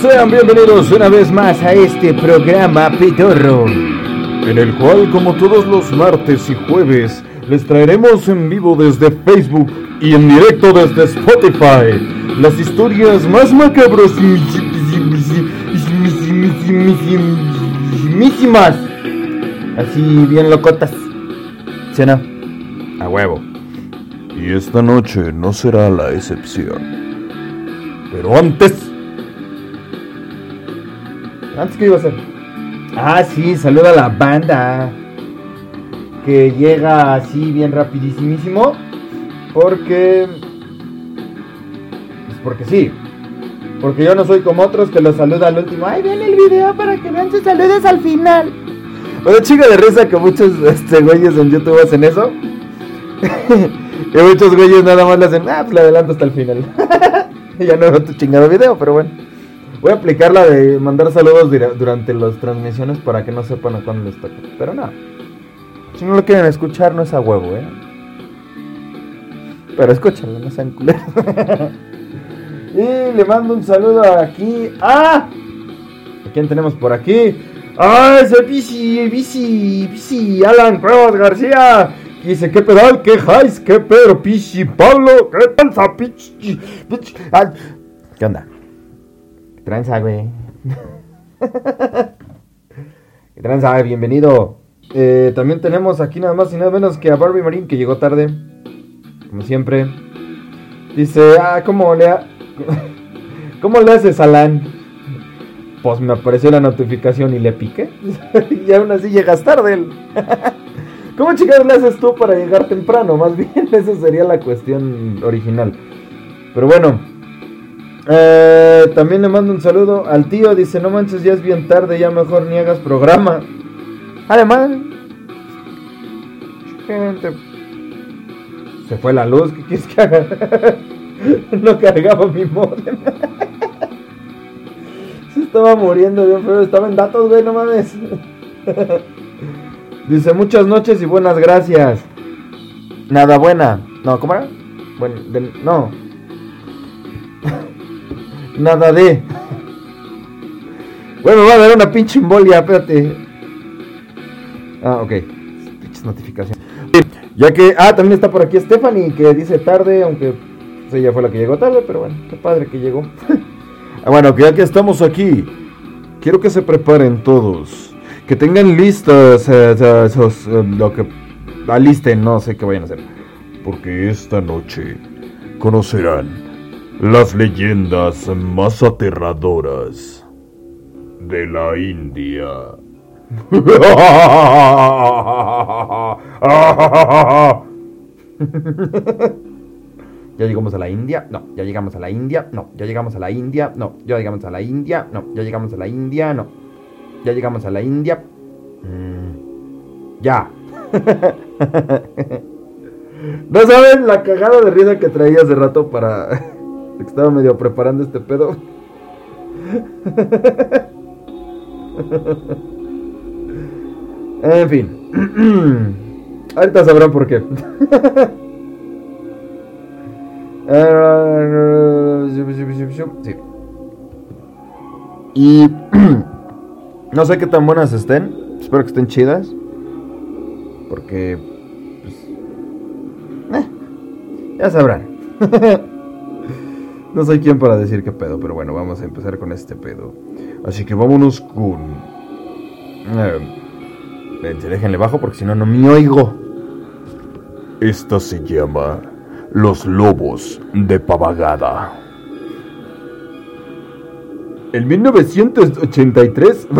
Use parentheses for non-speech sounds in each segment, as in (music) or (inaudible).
sean bienvenidos una vez más a este programa Pitorro, en el cual, como todos los martes y jueves, les traeremos en vivo desde Facebook y en directo desde Spotify las historias más macabras así bien locotas, ¿sí no? A huevo. Y esta noche no será la excepción. Pero antes ¿Antes qué iba a hacer? Ah, sí, saluda a la banda. Que llega así bien rapidísimo. Porque... Pues porque sí. Porque yo no soy como otros que los saluda al último. Ay, ven el video para que vean sus saludos al final. Una chica de risa que muchos este, güeyes en YouTube hacen eso. (laughs) y muchos güeyes nada más le hacen, ah, pues le adelanto hasta el final. (laughs) ya no veo tu chingado video, pero bueno. Voy a aplicar la de mandar saludos durante las transmisiones para que no sepan a cuándo les toca. Pero no. Si no lo quieren escuchar, no es a huevo, ¿eh? Pero escúchalo, no sean culeros. (laughs) y le mando un saludo aquí. ¡Ah! ¿A quién tenemos por aquí? ¡Ah! Ese bici, bici, bici, Alan Cuevas García. dice, ¿qué pedal? ¿Qué highs? ¿Qué Pedro? Pichi, Pablo, ¿qué panza? Pichi, ¿Qué onda? Tranza, güey? (laughs) ¿Qué tranza? Bienvenido. Eh, también tenemos aquí nada más y nada menos que a Barbie Marín que llegó tarde. Como siempre. Dice, ah, ¿cómo le, (laughs) ¿cómo le haces, Alan? Pues me apareció la notificación y le piqué. (laughs) y aún así llegas tarde. ¿Cómo chicas le haces tú para llegar temprano? Más bien, esa sería la cuestión original. Pero bueno, eh, también le mando un saludo al tío. Dice: No manches, ya es bien tarde, ya mejor ni hagas programa. Gente. Se fue la luz, ¿qué quieres que haga? (laughs) no cargaba mi modem. (laughs) Se estaba muriendo bien feo. Estaba en datos, güey, no mames. (laughs) Dice: Muchas noches y buenas gracias. Nada buena. No, ¿cómo era? Bueno, no. Nada de. Bueno, va a dar una pinche embolia, espérate. Ah, ok. Pinches notificaciones. Ya que. Ah, también está por aquí Stephanie, que dice tarde, aunque pues, ella fue la que llegó tarde, pero bueno, qué padre que llegó. (laughs) ah, bueno, que ya que estamos aquí, quiero que se preparen todos. Que tengan listas eh, eh, lo que alisten, no sé qué vayan a hacer. Porque esta noche conocerán las leyendas más aterradoras de la India. Ya llegamos a la India, no, ya llegamos a la India, no, ya llegamos a la India, no, ya llegamos a la India, no, ya llegamos a la India, no, ya llegamos a la India. Mm, ya. (laughs) no saben la cagada de risa que traía hace rato para estaba medio preparando este pedo. en fin. Ahorita sabrán por qué. Y no sé qué tan buenas estén. Espero que estén chidas. Porque... Pues, eh, ya sabrán. (laughs) No soy quien para decir qué pedo, pero bueno, vamos a empezar con este pedo. Así que vámonos con... Eh, déjenle bajo porque si no, no me oigo. Esta se llama Los Lobos de Pavagada. En 1983... (laughs)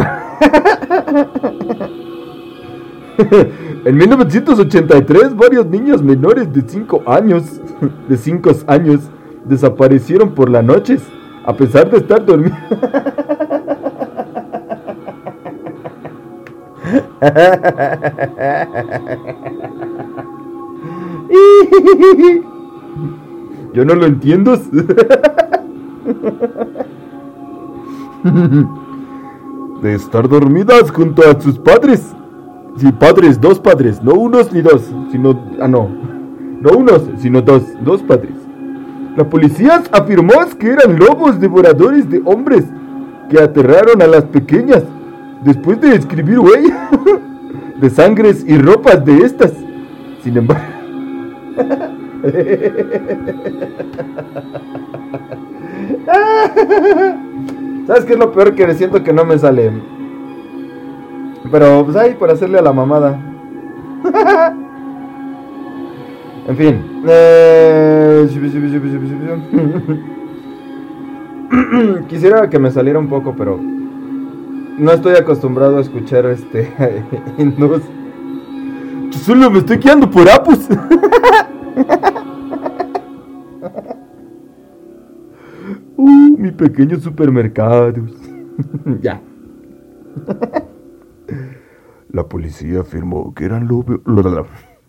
en 1983, varios niños menores de 5 años, de 5 años, desaparecieron por las noches, a pesar de estar dormidos. (laughs) Yo no lo entiendo. (laughs) De estar dormidas junto a sus padres. Sí, padres, dos padres, no unos ni dos, sino... Ah, no. No unos, sino dos, dos padres. La policía afirmó que eran lobos devoradores de hombres que aterraron a las pequeñas después de escribir huellas (laughs) de sangres y ropas de estas. Sin embargo... (laughs) ¿Sabes qué es lo peor que siento que no me sale? Pero pues ahí por hacerle a la mamada. (laughs) en fin. Eh, (laughs) Quisiera que me saliera un poco, pero no estoy acostumbrado a escuchar este (laughs) hindús. Solo me estoy quedando por apus. (laughs) uh, mi pequeño supermercado. ya. La policía afirmó que eran lobos.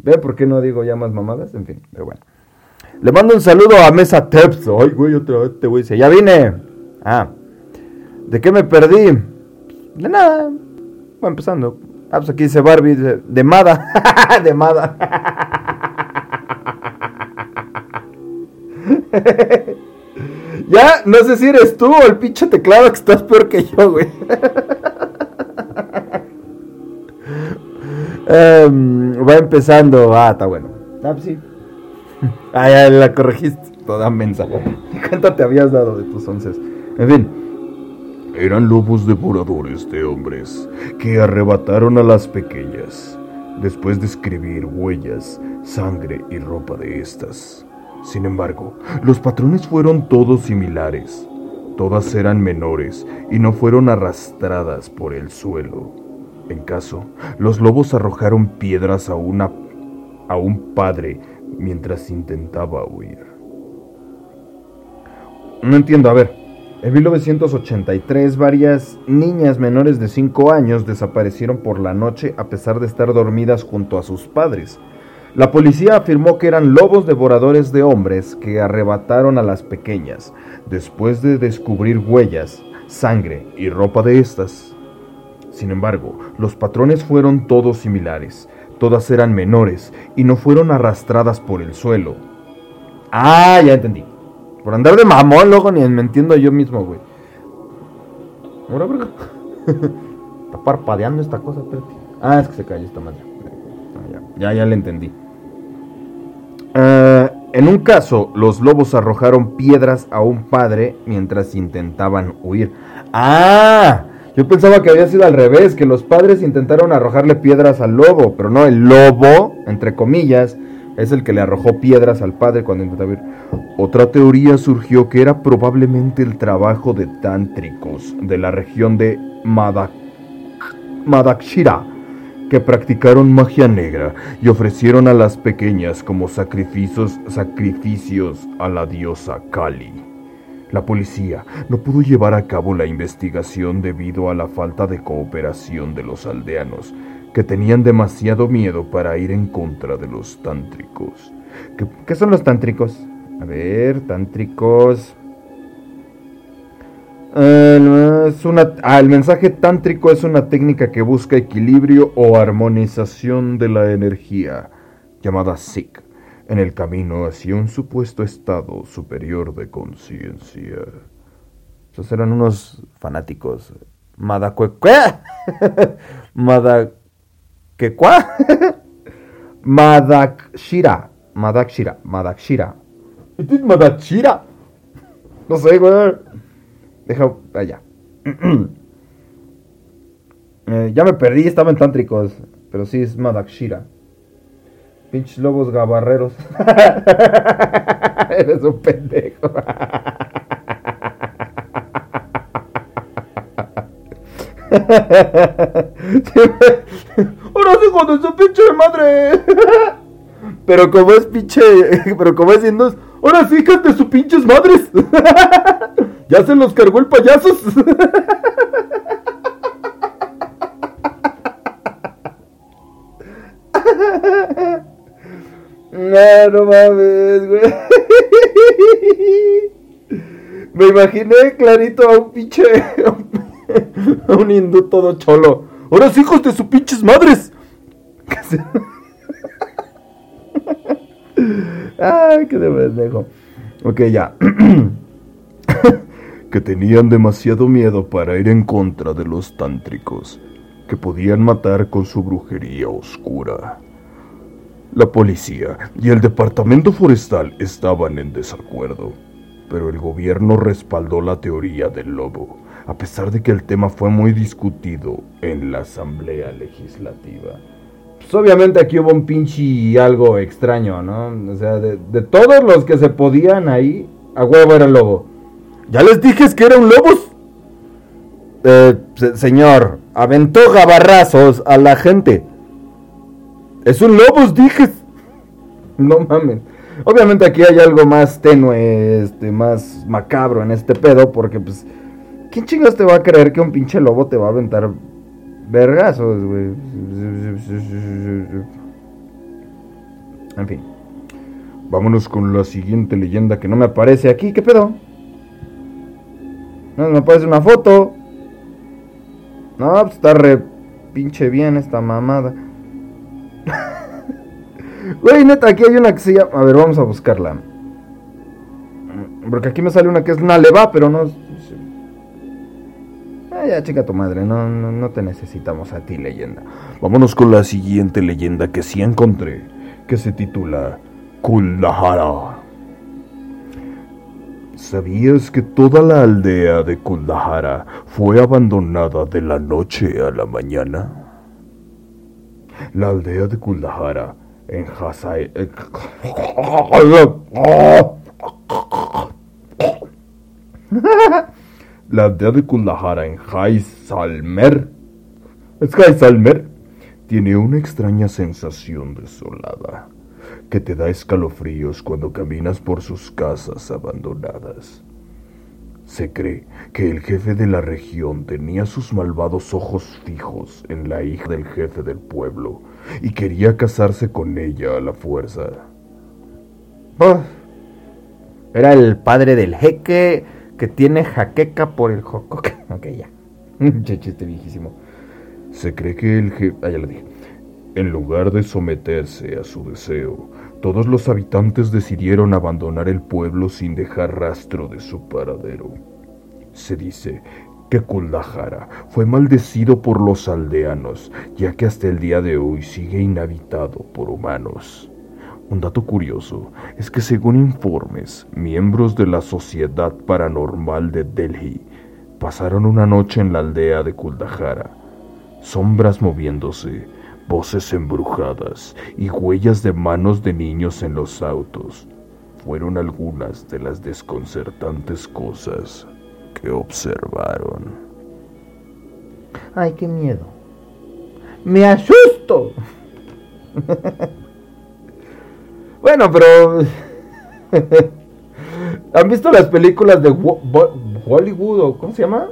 ¿Ve por qué no digo ya más mamadas? En fin, pero bueno. Le mando un saludo a Mesa Teps. Ay, güey, otra vez te voy a decir. Ya vine. Ah. ¿De qué me perdí? De nada. Va empezando. Ah, pues aquí dice Barbie de, Mada. (laughs) de Mada. (laughs) ya, no sé si eres tú o el pinche teclado que estás peor que yo, güey. (laughs) um, va empezando. Ah, está bueno. Ah, pues sí. (laughs) Ah, ya la corregiste. Toda mensa. (laughs) ¿Cuánto te habías dado de tus once? En fin. Eran lobos devoradores de hombres que arrebataron a las pequeñas después de escribir huellas, sangre y ropa de estas. Sin embargo, los patrones fueron todos similares. Todas eran menores y no fueron arrastradas por el suelo. En caso, los lobos arrojaron piedras a, una, a un padre mientras intentaba huir. No entiendo, a ver. En 1983 varias niñas menores de 5 años desaparecieron por la noche a pesar de estar dormidas junto a sus padres. La policía afirmó que eran lobos devoradores de hombres que arrebataron a las pequeñas después de descubrir huellas, sangre y ropa de estas. Sin embargo, los patrones fueron todos similares. Todas eran menores y no fueron arrastradas por el suelo. Ah, ya entendí. Por andar de mamón, luego ni me entiendo yo mismo, güey. Ahora, verga. (laughs) Está parpadeando esta cosa, espérate. Ah, es que se cayó esta madre. Ah, ya, ya, ya le entendí. Eh, en un caso, los lobos arrojaron piedras a un padre mientras intentaban huir. ¡Ah! Yo pensaba que había sido al revés, que los padres intentaron arrojarle piedras al lobo, pero no, el lobo, entre comillas, es el que le arrojó piedras al padre cuando intentaba huir. Otra teoría surgió que era probablemente el trabajo de tántricos de la región de Madak Madakshira, que practicaron magia negra y ofrecieron a las pequeñas como sacrificios, sacrificios a la diosa Kali. La policía no pudo llevar a cabo la investigación debido a la falta de cooperación de los aldeanos, que tenían demasiado miedo para ir en contra de los tántricos. ¿Qué, son los tántricos? A ver, tántricos. es una, ah, el mensaje tántrico es una técnica que busca equilibrio o armonización de la energía, llamada Sikh en el camino hacia un supuesto estado superior de conciencia. Esos eran unos fanáticos. Madacuecue. (laughs) Madaquecua. (laughs) Madakshira. Madakshira. Madakshira. ¿Este es Madakshira? No sé, güey. Deja. Allá. (clears throat) eh, ya me perdí, estaba en tántricos. Pero sí es Madakshira. Pinches lobos gabarreros. (laughs) Eres un pendejo. Ahora hijo de su pinche madre. Pero como es pinche. Pero como es hindú. Ahora sí, hijas de sus pinches madres. Ya se los cargó el payasos. No, mames, güey. Me imaginé clarito a un pinche. a un hindú todo cholo. ¡Ahora hijos de sus pinches madres! Ay, qué de pendejo. Ok, ya. que tenían demasiado miedo para ir en contra de los tántricos, que podían matar con su brujería oscura. La policía y el departamento forestal estaban en desacuerdo, pero el gobierno respaldó la teoría del lobo, a pesar de que el tema fue muy discutido en la Asamblea Legislativa. Pues obviamente aquí hubo un pinche algo extraño, ¿no? O sea, de, todos los que se podían ahí, a huevo era el lobo. ¿Ya les dije que era un lobo? Eh, se- señor, aventó gabarrazos a la gente. Es un lobo, dije. No mames. Obviamente aquí hay algo más tenue, este, más macabro en este pedo, porque pues, ¿quién chingas te va a creer que un pinche lobo te va a aventar vergazos, güey? En fin. Vámonos con la siguiente leyenda que no me Aparece aquí, ¿qué pedo? No, me aparece una foto. No, pues está re pinche bien esta mamada. Güey, neta, aquí hay una que se llama... A ver, vamos a buscarla. Porque aquí me sale una que es una leva, pero no... Ah, ya, chica tu madre, no, no, no te necesitamos a ti, leyenda. Vámonos con la siguiente leyenda que sí encontré, que se titula Kuldahara. ¿Sabías que toda la aldea de Kuldahara fue abandonada de la noche a la mañana? La aldea de Kuldahara en Hasai... eh, (laughs) La aldea de Kuldahara en Jaisalmer Jaisalmer tiene una extraña sensación desolada que te da escalofríos cuando caminas por sus casas abandonadas. Se cree que el jefe de la región tenía sus malvados ojos fijos en la hija del jefe del pueblo y quería casarse con ella a la fuerza. Oh, era el padre del jeque que tiene jaqueca por el jocoque. (laughs) Ok, ya. (laughs) Chiste viejísimo. Se cree que el jefe... Ah, ya lo dije. En lugar de someterse a su deseo, todos los habitantes decidieron abandonar el pueblo sin dejar rastro de su paradero. Se dice que Kuldahara fue maldecido por los aldeanos, ya que hasta el día de hoy sigue inhabitado por humanos. Un dato curioso es que según informes, miembros de la Sociedad Paranormal de Delhi pasaron una noche en la aldea de Kuldahara sombras moviéndose, voces embrujadas y huellas de manos de niños en los autos fueron algunas de las desconcertantes cosas que observaron. Ay, qué miedo. Me asusto. (laughs) bueno, pero... (laughs) ¿Han visto las películas de Wo- Bo- Hollywood o cómo se llama?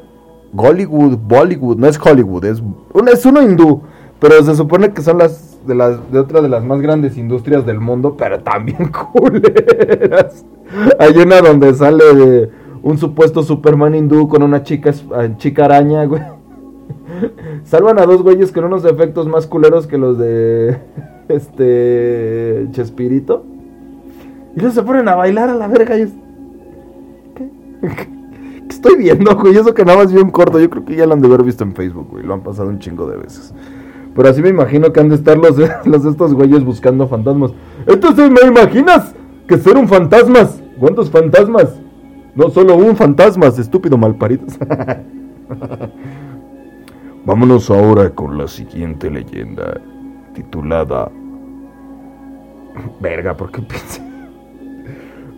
Hollywood, Bollywood, no es Hollywood, es, es uno hindú, pero se supone que son las de las de otra de las más grandes industrias del mundo, pero también (laughs) culeras. Hay una donde sale un supuesto Superman hindú con una chica ah, chica araña, güey. (laughs) Salvan a dos güeyes con unos efectos más culeros que los de (laughs) este Chespirito. Y luego se ponen a bailar a la verga y es- ¿Qué? ¿Qué estoy viendo, güey? Eso que nada más vi un corto. Yo creo que ya lo han de haber visto en Facebook, güey. Lo han pasado un chingo de veces. Pero así me imagino que han de estar los, (laughs) los estos güeyes buscando fantasmas. Entonces, ¿me imaginas que ser un fantasmas? ¿Cuántos fantasmas? No solo un fantasmas, estúpido malparidos. (laughs) Vámonos ahora con la siguiente leyenda, titulada Verga, ¿por qué pensé?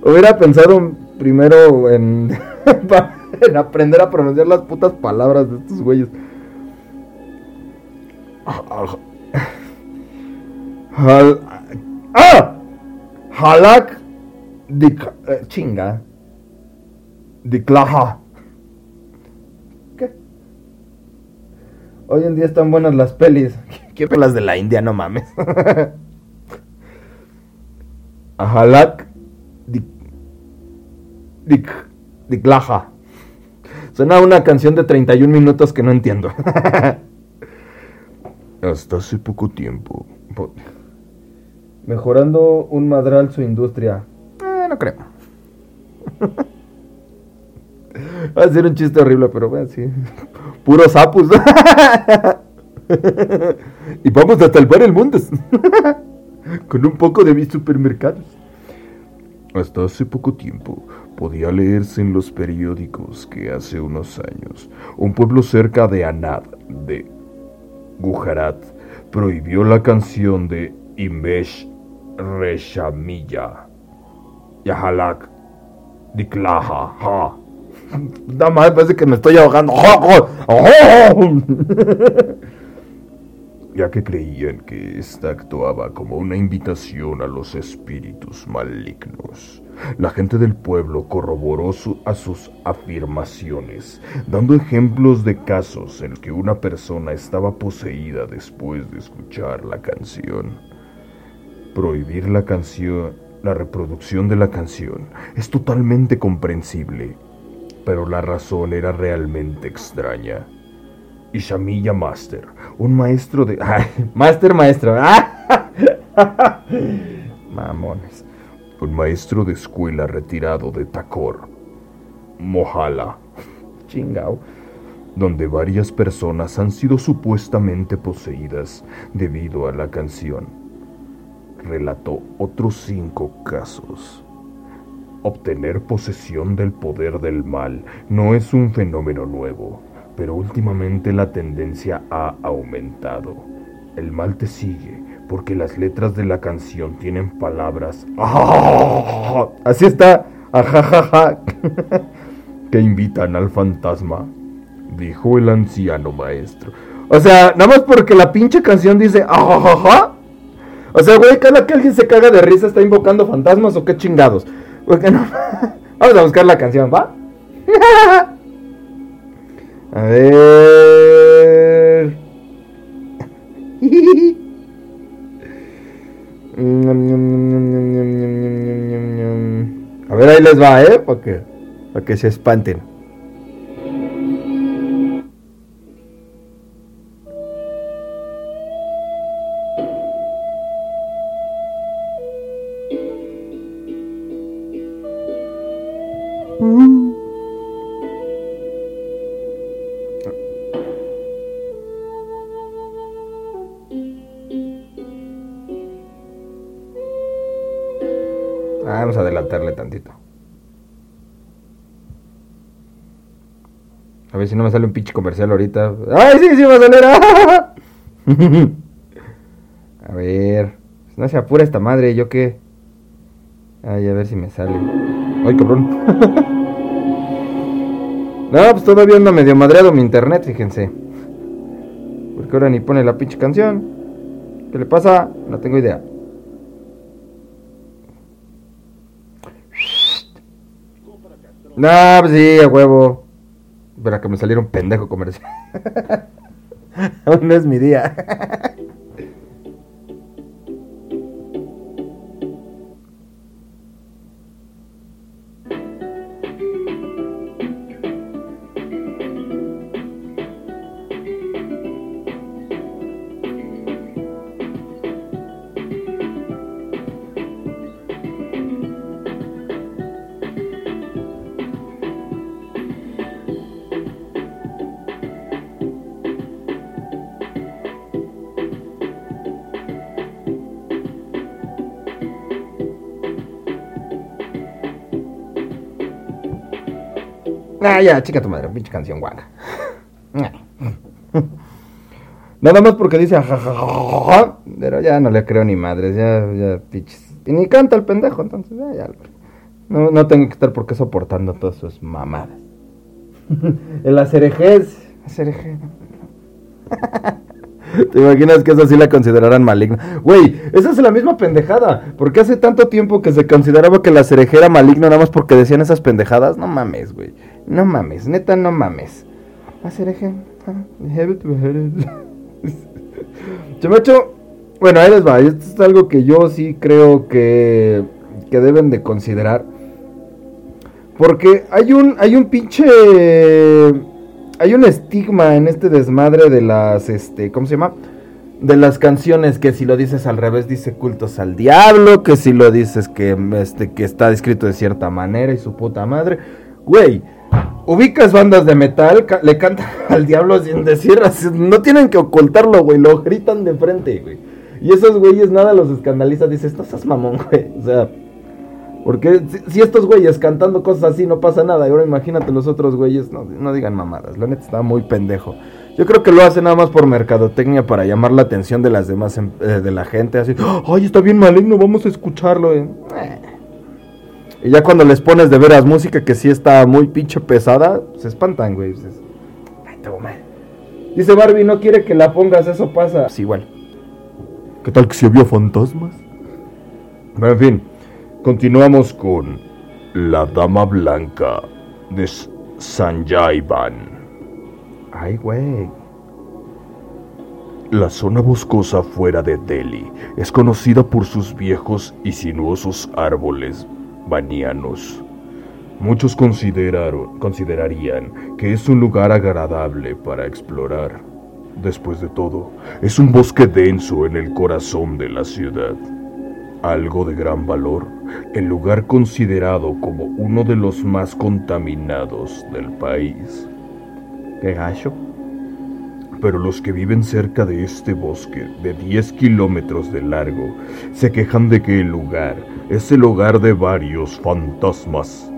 Hubiera pensado primero en, (laughs) en aprender a pronunciar las putas palabras de estos güeyes. Hal- ¡Ah! Halak Dik... eh, chinga. Diklaha. ¿Qué? Hoy en día están buenas las pelis. (laughs) Quiero las de la India, no mames. (laughs) Ahalak Dik... Dik... Diklaha. Suena una canción de 31 minutos que no entiendo. (laughs) Hasta hace poco tiempo, Mejorando un madral su industria. Eh, no creo. (laughs) Va a ser un chiste horrible, pero bueno, sí. (laughs) Puros sapos. (laughs) y vamos a salvar el mundo. Con un poco de mis supermercados. Hasta hace poco tiempo podía leerse en los periódicos que hace unos años un pueblo cerca de Anad, de Gujarat, prohibió la canción de Imesh Reshamilla. Yahalak Diklaha. Ha. (laughs) Nada más parece que me estoy ahogando. (laughs) ya que creían que ésta actuaba como una invitación a los espíritus malignos. La gente del pueblo corroboró a sus afirmaciones, dando ejemplos de casos en que una persona estaba poseída después de escuchar la canción. Prohibir la canción, la reproducción de la canción, es totalmente comprensible, pero la razón era realmente extraña. Ishamilla Master, un maestro de... master maestro. (laughs) Mamones. Un maestro de escuela retirado de Takor, Mohala. Chingao. Donde varias personas han sido supuestamente poseídas debido a la canción. Relató otros cinco casos. Obtener posesión del poder del mal no es un fenómeno nuevo pero últimamente la tendencia ha aumentado. El mal te sigue porque las letras de la canción tienen palabras así está ajajaja (laughs) que invitan al fantasma, dijo el anciano maestro. O sea, nada más porque la pinche canción dice ajajaja. O sea, güey, cada que alguien se caga de risa está invocando fantasmas o qué chingados. Porque no. (laughs) Vamos a buscar la canción, ¿va? (laughs) A ver. (laughs) A ver, ahí les va, ¿eh? Para que, para que se espanten. Si no me sale un pinche comercial ahorita. ¡Ay, sí, sí va a salir! (laughs) a ver. No se apura esta madre, ¿yo qué? Ay, a ver si me sale. ¡Ay, cabrón! (laughs) no, pues todavía anda medio madreado mi internet, fíjense. Porque ahora ni pone la pinche canción. ¿Qué le pasa? No tengo idea. No, pues sí, a huevo. Espera que me saliera un pendejo comercial. (laughs) Aún no es mi día. Ah, ya, chica tu madre, pinche canción guanga. (laughs) Nada más porque dice pero ya no le creo ni madres, ya, ya, pinches. Y ni canta el pendejo, entonces, ya, ya. No, no tengo que estar por qué soportando todas sus mamadas. (laughs) el acerejés. Acerejés. (laughs) ¿Te imaginas que eso sí la consideraran maligna? Güey, esa es la misma pendejada. Porque hace tanto tiempo que se consideraba que la cereje era maligna nada más porque decían esas pendejadas. No mames, güey. No mames, neta, no mames. Cereje. Chamacho, bueno, ahí les va. Esto es algo que yo sí creo que, que deben de considerar. Porque hay un, hay un pinche hay un estigma en este desmadre de las, este, ¿cómo se llama? De las canciones que si lo dices al revés dice cultos al diablo, que si lo dices que, este, que está escrito de cierta manera y su puta madre. Güey, ubicas bandas de metal, le cantan (laughs) al diablo sin decir, no tienen que ocultarlo, güey, lo gritan de frente, güey. Y esos güeyes nada los escandaliza, dices, no seas mamón, güey. O sea, porque si, estos güeyes cantando cosas así no pasa nada, y ahora imagínate los otros güeyes, no, no digan mamadas, la neta está muy pendejo. Yo creo que lo hace nada más por mercadotecnia para llamar la atención de las demás, em, eh, de la gente, así, ay, está bien maligno, vamos a escucharlo. Eh. Y ya cuando les pones de veras música que sí está muy pinche pesada, se espantan, güey. Dice Barbie, no quiere que la pongas, eso pasa. Sí, igual. ¿Qué tal que se vio fantasmas? Pero en fin, continuamos con La Dama Blanca de Sanjayban. Ay, güey. La zona boscosa fuera de Delhi es conocida por sus viejos y sinuosos árboles banianos. Muchos consideraron, considerarían que es un lugar agradable para explorar. Después de todo, es un bosque denso en el corazón de la ciudad. Algo de gran valor, el lugar considerado como uno de los más contaminados del país. ¿Qué gacho? Pero los que viven cerca de este bosque de 10 kilómetros de largo se quejan de que el lugar es el hogar de varios fantasmas.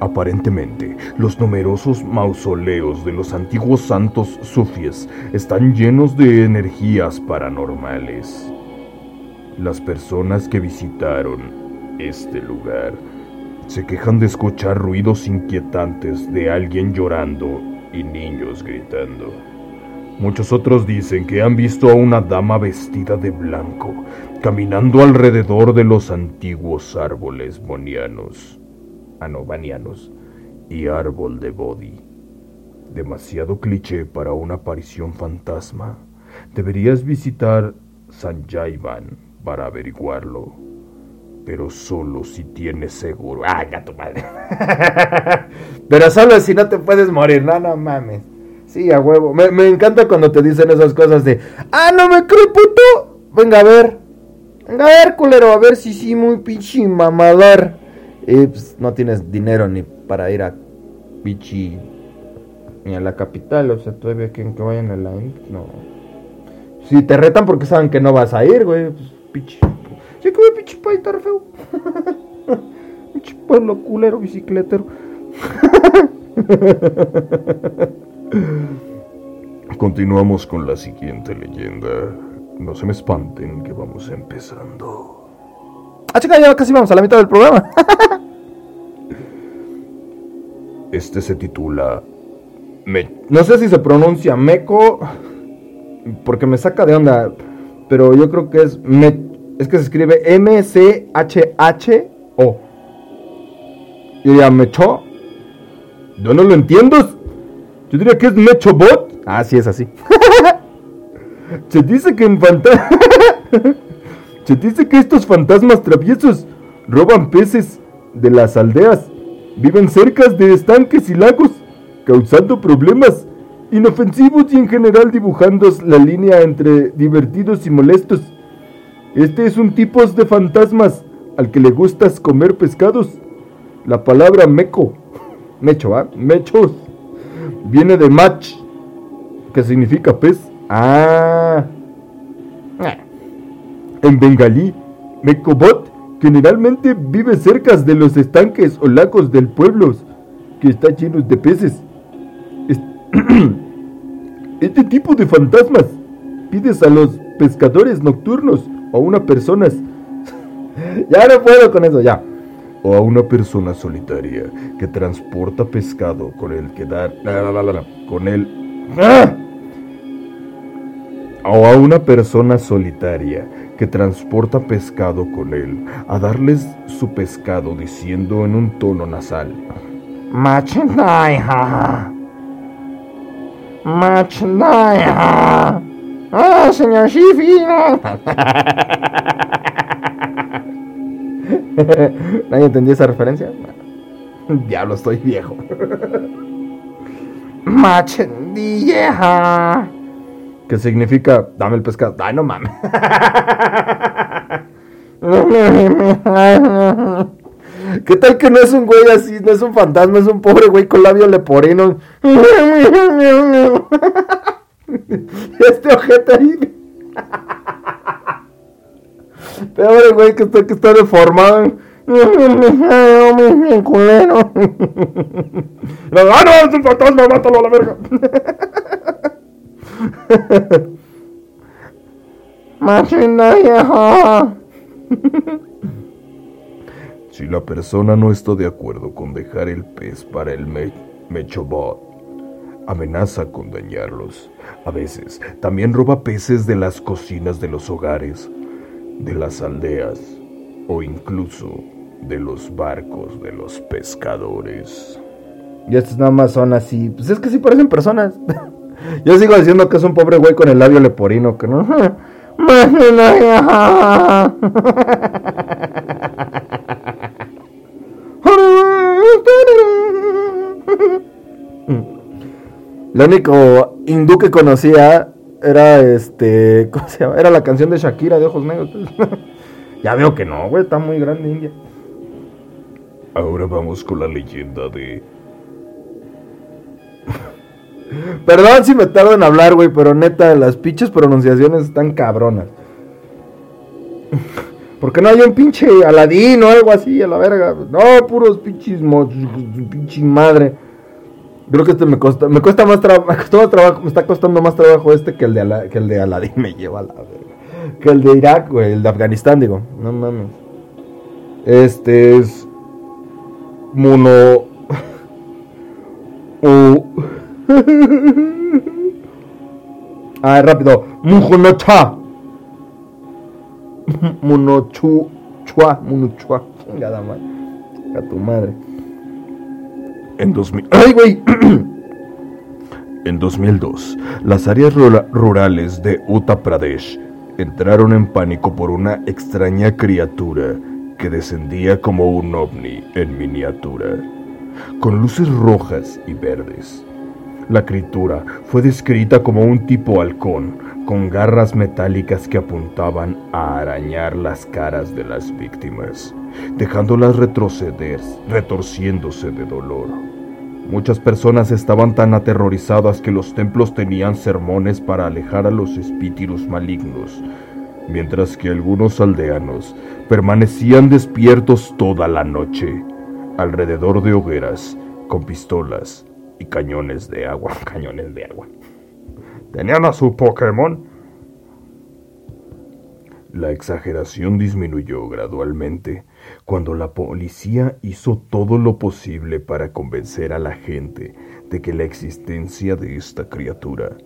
Aparentemente, los numerosos mausoleos de los antiguos santos sufíes están llenos de energías paranormales. Las personas que visitaron este lugar se quejan de escuchar ruidos inquietantes de alguien llorando y niños gritando. Muchos otros dicen que han visto a una dama vestida de blanco caminando alrededor de los antiguos árboles bonianos, anobanianos y árbol de Bodhi. Demasiado cliché para una aparición fantasma. Deberías visitar Sanjayvan para averiguarlo. Pero solo si tienes seguro. ¡Ay, tu madre! (laughs) pero solo si no te puedes morir, no, no mames. Sí, a huevo. Me, encanta cuando te dicen esas cosas de, ah, no me creo, puto. Venga a ver. A ver, culero, a ver si sí, muy pinche mamador. Y pues no tienes dinero ni para ir a pichi ni a la capital, o sea, todavía quieren que vayan a la no. Si te retan porque saben que no vas a ir, güey, pues pichi. Sí que voy pinche país estar feo. (laughs) pinche pueblo culero, bicicletero. (laughs) Continuamos con la siguiente leyenda. No se me espanten que vamos empezando. Ah, chica, ya casi vamos a la mitad del programa. (laughs) este se titula... No sé si se pronuncia Meco, porque me saca de onda, pero yo creo que es... Es que se escribe M-C-H-H-O. Y diría, ¿Mecho? Yo no lo entiendo. Yo diría que es Mechobot. Ah, sí, es así. (laughs) Se dice que en (laughs) Se dice que estos fantasmas traviesos roban peces de las aldeas. Viven cerca de estanques y lagos, causando problemas inofensivos y en general dibujando la línea entre divertidos y molestos. Este es un tipo de fantasmas al que le gustas comer pescados. La palabra meco, mecho, ¿ah? Mechos viene de mach, que significa pez. Ah. En bengalí, Mekobot generalmente vive cerca de los estanques o lagos del pueblo, que está llenos de peces. (clears throat) Este tipo de fantasmas pides a los pescadores nocturnos o a una persona. (laughs) ya no puedo con eso, ya o a una persona solitaria que transporta pescado con el que dar con él ¡Ah! O a una persona solitaria que transporta pescado con él a darles su pescado diciendo en un tono nasal Machnaiha Machnaiha Ah, señor Shifina (laughs) ¿Nadie entendió esa referencia? Diablo, estoy viejo. (laughs) Machendilleja. ¿Qué significa? Dame el pescado. Ay, no mames. (laughs) ¿Qué tal que no es un güey así, no es un fantasma, es un pobre güey con labio leporino? (laughs) este ojete ahí. (laughs) Pobre güey que está, que está deformado. culero. ¡Ah, no! ¡Es un fantasma! ¡Mátalo a la verga! (laughs) (laughs) Si la persona no está de acuerdo con dejar el pez para el Mechobot, amenaza con dañarlos. A veces también roba peces de las cocinas de los hogares, de las aldeas o incluso de los barcos de los pescadores. Y estos nada más son así. Pues es que sí parecen personas. (laughs) Yo sigo diciendo que es un pobre güey con el labio leporino, que no. (laughs) Lo único hindú que conocía era este. ¿Cómo se llama? Era la canción de Shakira de Ojos Negros. (laughs) ya veo que no, güey, está muy grande India. Ahora vamos con la leyenda de. Perdón si me tardo en hablar, güey, pero neta, las pinches pronunciaciones están cabronas. Porque no hay un pinche Aladín o algo así a la verga? No, puros pinches pinche madre. Creo que este me cuesta, me cuesta más trabajo, (laughs) me trabajo, me está costando más trabajo este que el de que el de Aladín me lleva a la verga. Que el de Irak, güey, el de Afganistán, digo. No mames. Este es Mono uh. (laughs) (laughs) ah, rápido. Mujonocha. Munochua, Munochua. Chingada madre. A tu madre. En 2000. ¡Ay, güey! (clears throat) en 2002, las áreas rurales de Uttar Pradesh entraron en pánico por una extraña criatura que descendía como un ovni en miniatura, con luces rojas y verdes. La criatura fue descrita como un tipo halcón, con garras metálicas que apuntaban a arañar las caras de las víctimas, dejándolas retroceder, retorciéndose de dolor. Muchas personas estaban tan aterrorizadas que los templos tenían sermones para alejar a los espíritus malignos, mientras que algunos aldeanos permanecían despiertos toda la noche, alrededor de hogueras, con pistolas y cañones de agua. (laughs) Cañones de agua. ¿Tenían a su Pokémon? La exageración disminuyó gradualmente cuando la policía hizo todo lo posible para convencer a la gente de que la existencia de esta criatura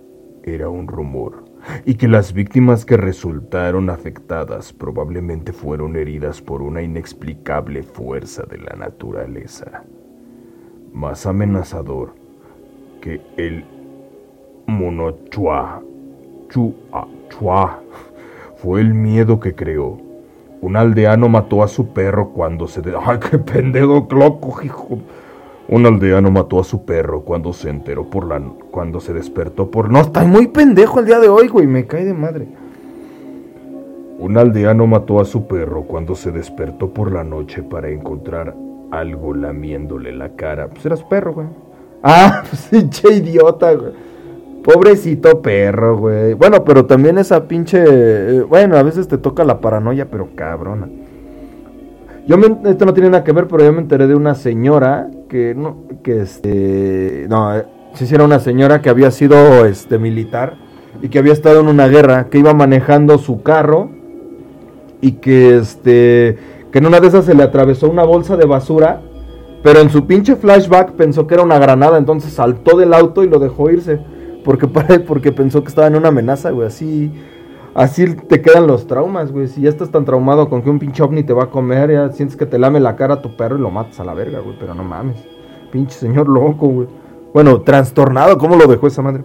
era un rumor y que las víctimas que resultaron afectadas probablemente fueron heridas por una inexplicable fuerza de la naturaleza. Más amenazador que el monochua, chua, chua, fue el miedo que creó. Un aldeano mató a su perro cuando se... De... ¡Ay, qué pendejo, loco, hijo! Un aldeano mató a su perro cuando se enteró por la... cuando se despertó por... No, está muy pendejo el día de hoy, güey, me cae de madre. Un aldeano mató a su perro cuando se despertó por la noche para encontrar algo lamiéndole la cara. Pues era su perro, güey. Ah, (laughs) pues pinche idiota, güey. Pobrecito perro, güey. Bueno, pero también esa pinche... Eh, bueno, a veces te toca la paranoia, pero cabrona. Yo me, esto no tiene nada que ver, pero yo me enteré de una señora que no, que este, no, eh, si era una señora que había sido este militar y que había estado en una guerra, que iba manejando su carro y que este, que en una de esas se le atravesó una bolsa de basura, pero en su pinche flashback pensó que era una granada, entonces saltó del auto y lo dejó irse, porque (laughs) porque pensó que estaba en una amenaza, güey, así Así te quedan los traumas, güey. Si ya estás tan traumado con que un pinche ovni te va a comer, ya sientes que te lame la cara a tu perro y lo matas a la verga, güey. Pero no mames. Pinche señor loco, güey. Bueno, trastornado, ¿cómo lo dejó esa madre?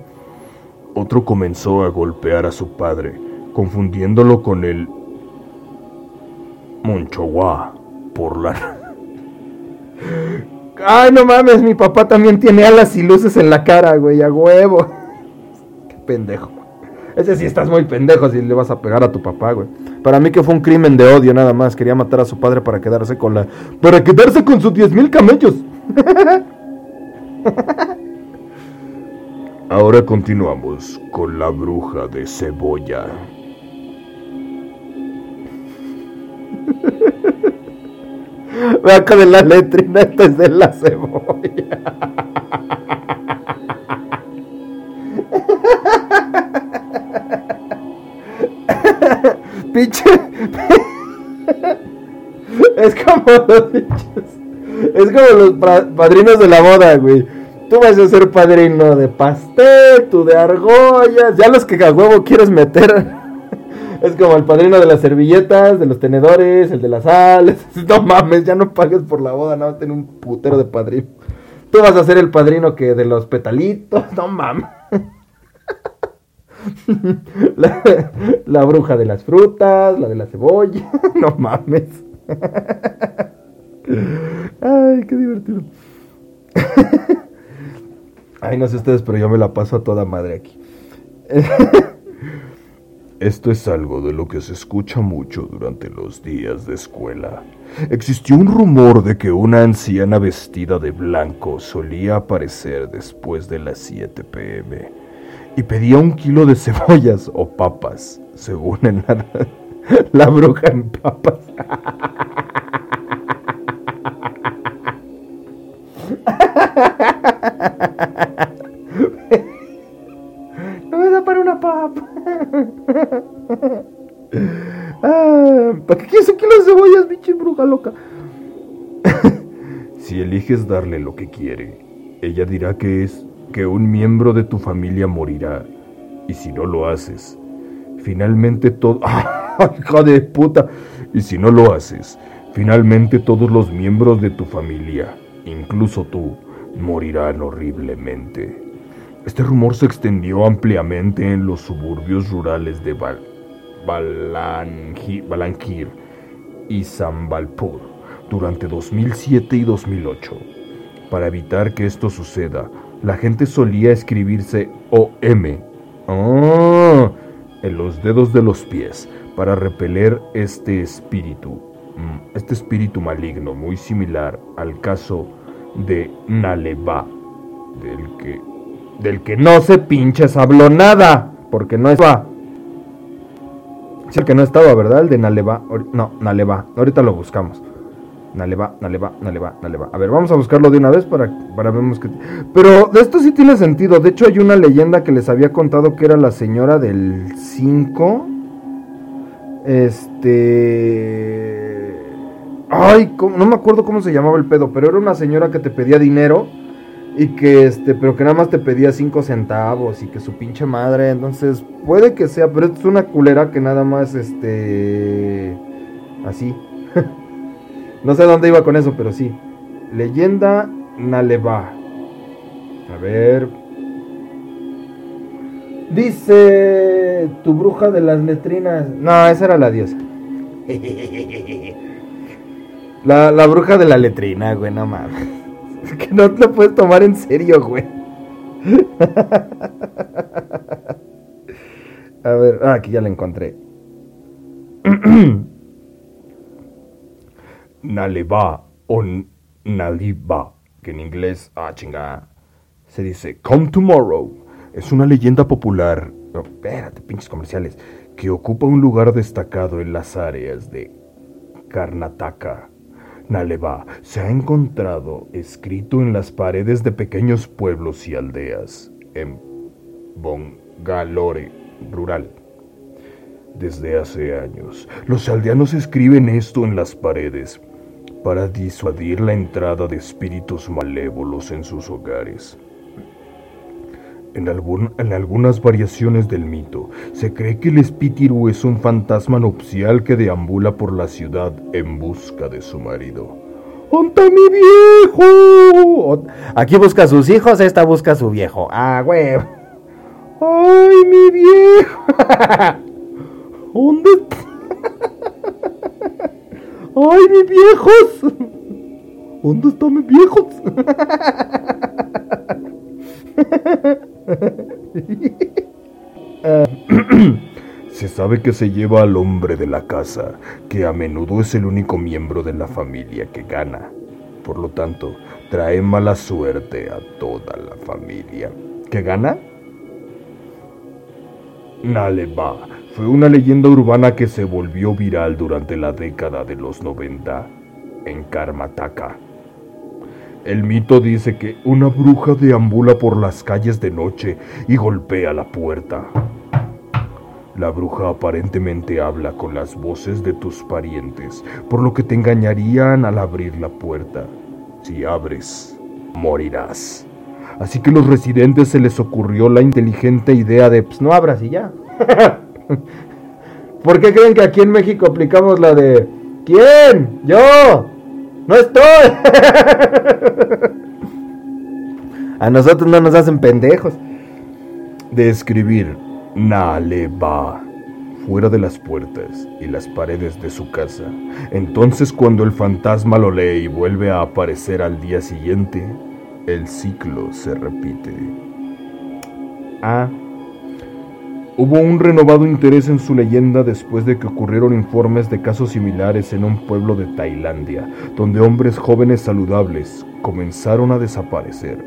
Otro comenzó a golpear a su padre, confundiéndolo con el Monchowa por la... Ay, no mames, mi papá también tiene alas y luces en la cara, güey, a huevo. Qué pendejo. Ese sí estás muy pendejo si le vas a pegar a tu papá, güey. Para mí que fue un crimen de odio nada más. Quería matar a su padre para quedarse con la... Para quedarse con sus 10 mil camellos. (laughs) Ahora continuamos con la bruja de cebolla. (laughs) De la letrina, es de la cebolla. Pinche. Es como los pinches. Es como los pa- padrinos de la boda, güey. Tú vas a ser padrino de pastel, tú de argollas. Ya los que a huevo quieres meter. Es como el padrino de las servilletas, de los tenedores, el de las sales. (laughs) No mames, ya no pagues por la boda, no, ten un putero de padrino. Tú vas a ser el padrino que de los petalitos, (laughs) no mames. (laughs) La, la bruja de las frutas, la de la cebolla, no mames. Ay, qué divertido. Ay, no sé ustedes, pero yo me la paso a toda madre aquí. Esto es algo de lo que se escucha mucho durante los días de escuela. Existió un rumor de que una anciana vestida de blanco solía aparecer después de las 7 pm y pedía un kilo de (laughs) cebollas o papas, según el nar- La bruja en papas. (laughs) No me da para una papa. Ah, ¿Para qué quieres kilo de cebollas, pinche bruja loca? (laughs) Si eliges darle lo que quiere, ella dirá que es que un miembro de tu familia morirá. Y si no lo haces, finalmente todo... (laughs) ¡Ah, hija de puta! Y si no lo haces, finalmente todos los miembros de tu familia, incluso tú, morirán horriblemente. Este rumor se extendió ampliamente en los suburbios rurales de Bal Balangi- Balankir y Sambalpur durante 2007 y 2008. Para evitar que esto suceda, la gente solía escribirse OM ah, en los dedos de los pies para repeler este espíritu, mm, este espíritu maligno muy similar al caso de Naleva, del que, Del que no se pinches habló nada. Porque no estaba. Sí, el que no estaba, ¿verdad? El de Naleva. No, Naleva. Ahorita lo buscamos. Naleva, Naleva, Naleva, Naleva. A ver, vamos a buscarlo de una vez para, para vemos que... Pero de esto sí tiene sentido. De hecho, hay una leyenda que les había contado que era la señora del 5. Este... Ay, no me acuerdo cómo se llamaba el pedo, pero era una señora que te pedía dinero y que este, pero que nada más te pedía 5 centavos y que su pinche madre, entonces puede que sea, pero es una culera que nada más este así. (laughs) no sé dónde iba con eso, pero sí. Leyenda Naleva. A ver. Dice tu bruja de las letrinas. No, esa era la diosa. (laughs) La, la bruja de la letrina, güey, no mames. Que no te lo puedes tomar en serio, güey. A ver, ah, aquí ya la encontré. Naleva o Naliba, que en inglés, ah, chinga, se dice Come Tomorrow. Es una leyenda popular, espérate, pinches comerciales, que ocupa un lugar destacado en las áreas de Karnataka. Naleva se ha encontrado escrito en las paredes de pequeños pueblos y aldeas en Bongalore rural. Desde hace años, los aldeanos escriben esto en las paredes para disuadir la entrada de espíritus malévolos en sus hogares. En, algún- en algunas variaciones del mito, se cree que el espíritu es un fantasma nupcial que deambula por la ciudad en busca de su marido. ¡Onta mi viejo! Aquí busca a sus hijos, esta busca a su viejo. Ah, güey. ¡Ay, mi viejo! (laughs) ¿Dónde? (laughs) ¡Ay, mis viejos! (laughs) ¿Dónde están mis viejos? (laughs) Se sabe que se lleva al hombre de la casa, que a menudo es el único miembro de la familia que gana. Por lo tanto, trae mala suerte a toda la familia. ¿Qué gana? Naleba fue una leyenda urbana que se volvió viral durante la década de los 90 en Karmataka. El mito dice que una bruja deambula por las calles de noche y golpea la puerta. La bruja aparentemente habla con las voces de tus parientes, por lo que te engañarían al abrir la puerta. Si abres, morirás. Así que los residentes se les ocurrió la inteligente idea de, pues no abras y ya. (laughs) ¿Por qué creen que aquí en México aplicamos la de, ¿quién? Yo. No estoy. (laughs) a nosotros no nos hacen pendejos. De escribir Naleba fuera de las puertas y las paredes de su casa. Entonces cuando el fantasma lo lee y vuelve a aparecer al día siguiente, el ciclo se repite. Ah. Hubo un renovado interés en su leyenda después de que ocurrieron informes de casos similares en un pueblo de Tailandia, donde hombres jóvenes saludables comenzaron a desaparecer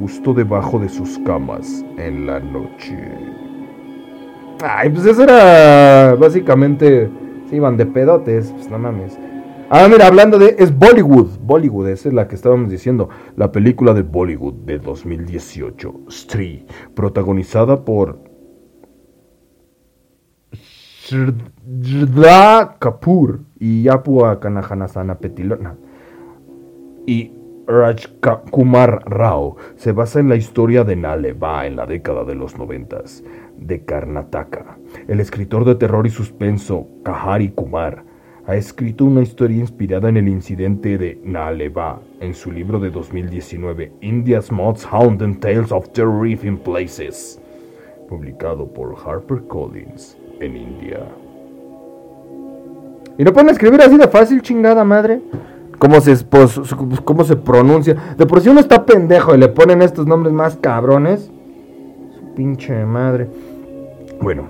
justo debajo de sus camas en la noche. Ay, pues eso era básicamente. Se iban de pedotes, pues no mames. Ah, mira, hablando de. Es Bollywood. Bollywood, esa es la que estábamos diciendo. La película de Bollywood de 2018. Stree. Protagonizada por. Shraddha Kapoor y Yapua Kanahanasana Petilona. Y Raj Kumar Rao se basa en la historia de Naleva en la década de los noventas de Karnataka. El escritor de terror y suspenso Kahari Kumar ha escrito una historia inspirada en el incidente de Naleva en su libro de 2019 India's Most Haunted Tales of Terrifying Places, publicado por HarperCollins en India. ¿Y no pueden escribir así de fácil, chingada madre? ¿Cómo se, ¿Cómo se pronuncia? De por sí uno está pendejo y le ponen estos nombres más cabrones. Su pinche madre. Bueno,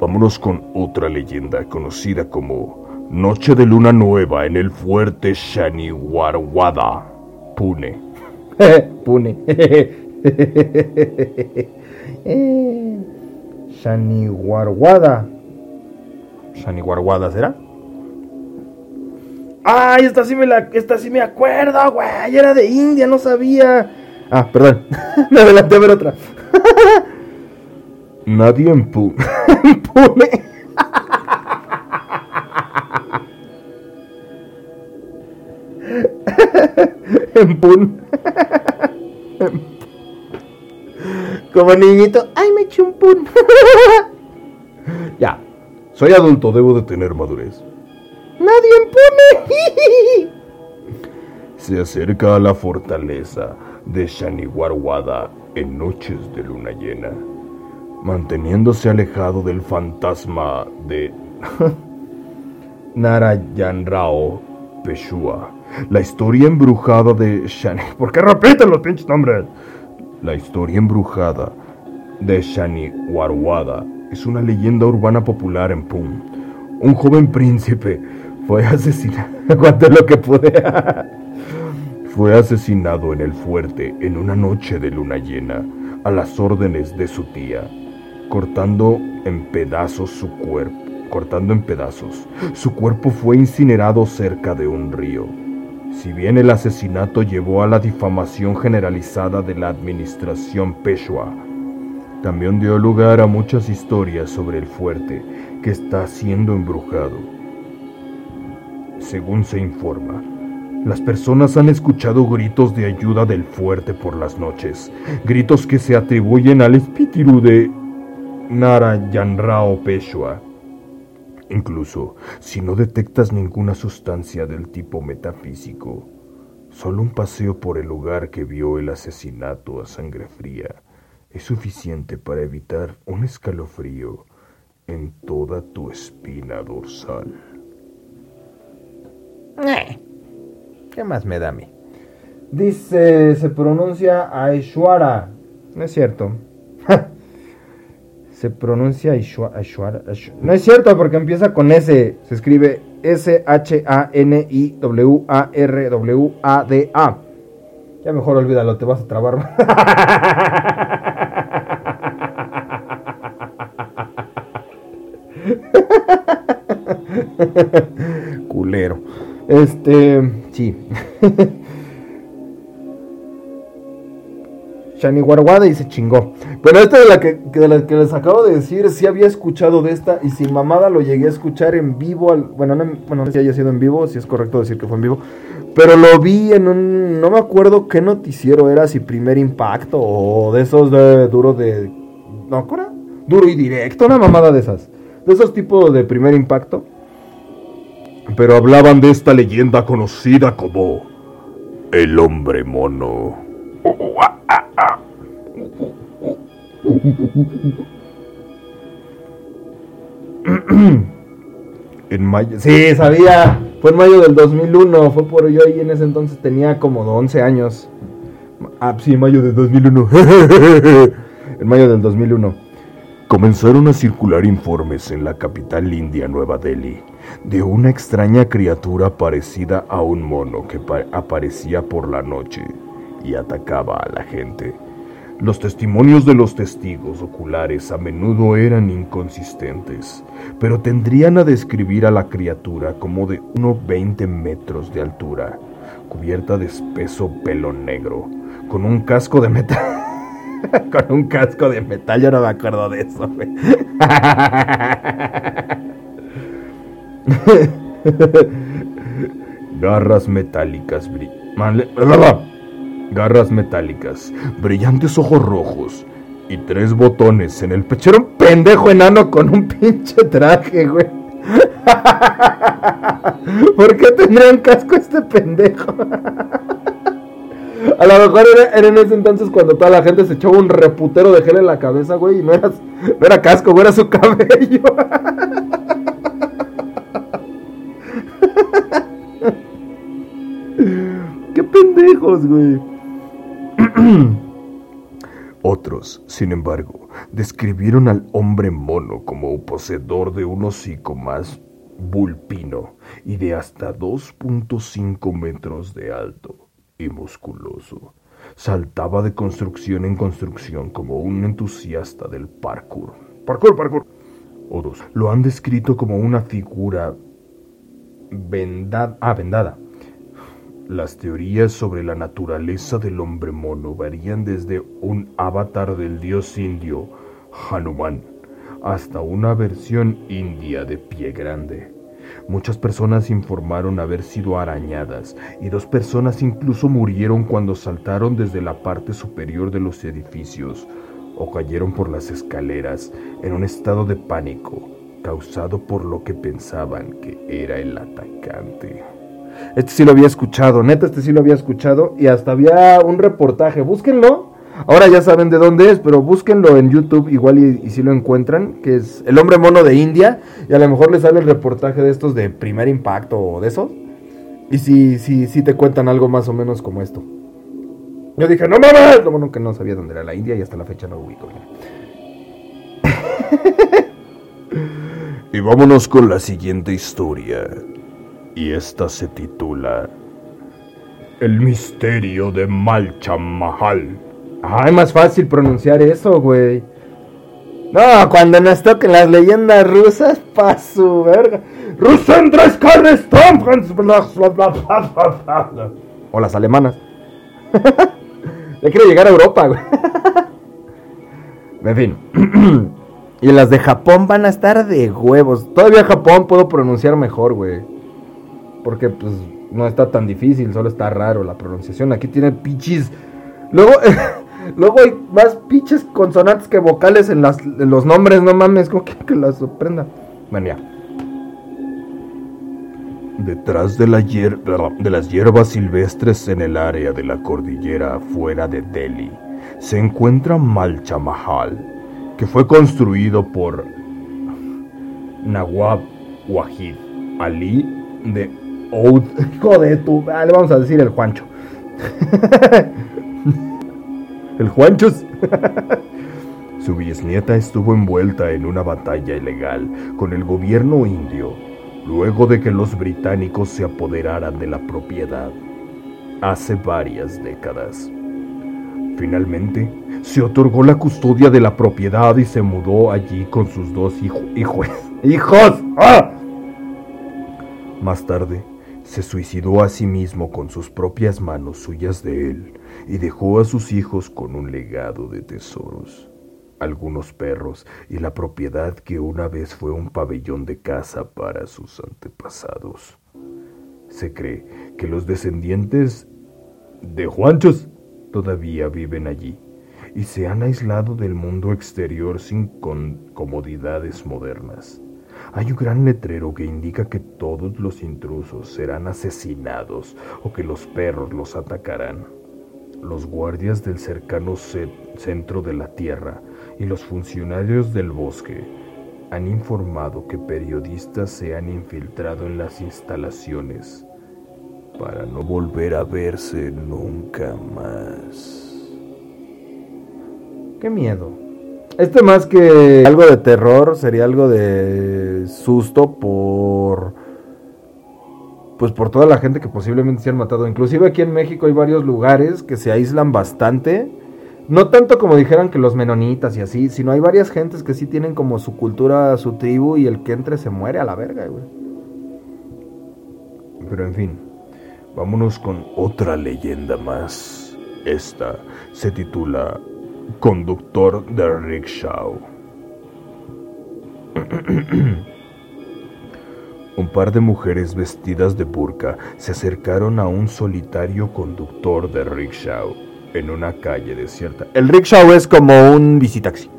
vámonos con otra leyenda conocida como Noche de Luna Nueva en el fuerte Shaniwarwada, Pune. (laughs) Pune. (laughs) Shaniwarwada. Shaniwarwada será? ¡Ay, esta sí me la, esta sí me acuerdo, güey! Era de India, no sabía. Ah, perdón. (laughs) me adelanté a ver otra. (laughs) Nadie en Pune. (laughs) en Pune. Como niñito, ay, (laughs) ya, soy adulto, debo de tener madurez. Nadie impone. (laughs) Se acerca a la fortaleza de Shaniwarwada en noches de luna llena, manteniéndose alejado del fantasma de (laughs) Narayanrao Peshua. La historia embrujada de Shani. ¿Por qué repiten los pinches nombres? La historia embrujada de Shaniwarwada es una leyenda urbana popular en Pum. Un joven príncipe fue asesinado. (laughs) lo que pude. fue asesinado en el fuerte en una noche de luna llena, a las órdenes de su tía, cortando en pedazos su cuerpo. Cortando en pedazos. Su cuerpo fue incinerado cerca de un río. Si bien el asesinato llevó a la difamación generalizada de la administración Peshwa, también dio lugar a muchas historias sobre el fuerte que está siendo embrujado. Según se informa, las personas han escuchado gritos de ayuda del fuerte por las noches, gritos que se atribuyen al espíritu de Narayanrao Peshwa. Incluso si no detectas ninguna sustancia del tipo metafísico, solo un paseo por el lugar que vio el asesinato a sangre fría es suficiente para evitar un escalofrío en toda tu espina dorsal. Eh, ¿Qué más me da a mí? Dice, se pronuncia Aishwara. No es cierto. (laughs) Se pronuncia Ash- No es cierto porque empieza con S. Se escribe S-H-A-N-I-W-A-R-W-A-D-A. Ya mejor olvídalo, te vas a trabar. (laughs) (laughs) Culero. Este, sí. (laughs) Shani Guarguada y se chingó. Pero esta de la que, de la que les acabo de decir, sí había escuchado de esta y sin mamada lo llegué a escuchar en vivo. al- bueno, no, bueno, no sé si haya sido en vivo, si es correcto decir que fue en vivo. Pero lo vi en un. No me acuerdo qué noticiero era, si primer impacto o de esos de duro de. No, ¿cómo era? Duro y directo, una mamada de esas. De esos tipos de primer impacto. Pero hablaban de esta leyenda conocida como el hombre mono. En mayo. Sí, sabía. Fue en mayo del 2001. Fue por yo ahí en ese entonces tenía como 11 años. Ah, sí, mayo del 2001. (laughs) en mayo del 2001. Comenzaron a circular informes en la capital india Nueva Delhi de una extraña criatura parecida a un mono que pa- aparecía por la noche y atacaba a la gente. Los testimonios de los testigos oculares a menudo eran inconsistentes, pero tendrían a describir a la criatura como de unos 20 metros de altura, cubierta de espeso pelo negro, con un casco de metal. (laughs) Con un casco de metal, yo no me acuerdo de eso. (laughs) (laughs) Garras metálicas bri-. Garras metálicas, brillantes ojos rojos y tres botones en el pecho. Era un pendejo enano con un pinche traje, güey. (laughs) ¿Por qué tendría un casco este pendejo? (laughs) A lo mejor era, en ese entonces cuando toda la gente se echaba un reputero de gel en la cabeza, güey, y no era, no era casco, güey, era su cabello. Pendejos, güey. (clears throat) Otros, sin embargo, describieron al hombre mono como poseedor de un hocico más vulpino y de hasta 2.5 metros de alto y musculoso. Saltaba de construcción en construcción como un entusiasta del parkour. Parkour, parkour. Otros lo han descrito como una figura Vendada. Ah, vendada. Las teorías sobre la naturaleza del hombre mono varían desde un avatar del dios indio Hanuman hasta una versión india de pie grande. Muchas personas informaron haber sido arañadas y dos personas incluso murieron cuando saltaron desde la parte superior de los edificios o cayeron por las escaleras en un estado de pánico causado por lo que pensaban que era el atacante. Este sí lo había escuchado, neta, este sí lo había escuchado. Y hasta había un reportaje, búsquenlo. Ahora ya saben de dónde es, pero búsquenlo en YouTube igual y, si lo encuentran, que es El hombre mono de India. Y a lo mejor les sale el reportaje de estos de primer impacto o de esos. Y sí, sí, sí te cuentan algo más o menos como esto. Yo dije, no mames, lo bueno que no sabía dónde era la India y hasta la fecha no ubico. (laughs) Y vámonos con la siguiente historia. Y esta se titula El misterio de Malcha Mahal. Ay, más fácil pronunciar eso, güey. No, cuando nos toquen las leyendas rusas, pa' su verga. Rusendres O las alemanas. (laughs) ya quiero llegar a Europa, güey. en fin. (clears throat) y las de Japón van a estar de huevos. Todavía Japón puedo pronunciar mejor, güey. Porque, pues, no está tan difícil, solo está raro la pronunciación. Aquí tiene pichis. Luego, (laughs) luego hay más pinches consonantes que vocales en, las, los nombres, no mames, como que, que las sorprenda. Bueno, ya. Detrás de, la de las hierbas silvestres en el área de la cordillera afuera de Delhi se encuentra Malcha Mahal, que fue construido por Nawab Wahid Ali de Oud. (laughs) Hijo de tu. Le vamos a decir el Juancho. (laughs) el Juanchos. (laughs) Su bisnieta estuvo envuelta en una batalla ilegal con el gobierno indio luego de que los británicos se apoderaran de la propiedad hace varias décadas. Finalmente, se otorgó la custodia de la propiedad y se mudó allí con sus dos hijos. ¡Hijos! ¡Ah! Más tarde, se suicidó a sí mismo con sus propias manos suyas de él y dejó a sus hijos con un legado de tesoros, algunos perros y la propiedad que una vez fue un pabellón de caza para sus antepasados. Se cree que los descendientes de Juanchos todavía viven allí y se han aislado del mundo exterior sin comodidades modernas. Hay un gran letrero que indica que todos los intrusos serán asesinados o que los perros los atacarán. Los guardias del cercano centro de la Tierra y los funcionarios del bosque han informado que periodistas se han infiltrado en las instalaciones para no volver a verse nunca más. Qué miedo. Este más que algo de terror sería algo de susto por pues por toda la gente que posiblemente se han matado. Inclusive aquí en México hay varios lugares que se aíslan bastante. No tanto como dijeran que los menonitas y así, sino hay varias gentes que sí tienen como su cultura, su tribu y el que entre se muere a la verga, güey. Pero en fin, vámonos con otra leyenda más. Esta se titula Conductor de rickshaw. (clears throat) Un par de mujeres vestidas de burka se acercaron a un solitario conductor de rickshaw en una calle desierta. El rickshaw es como un visitaxi.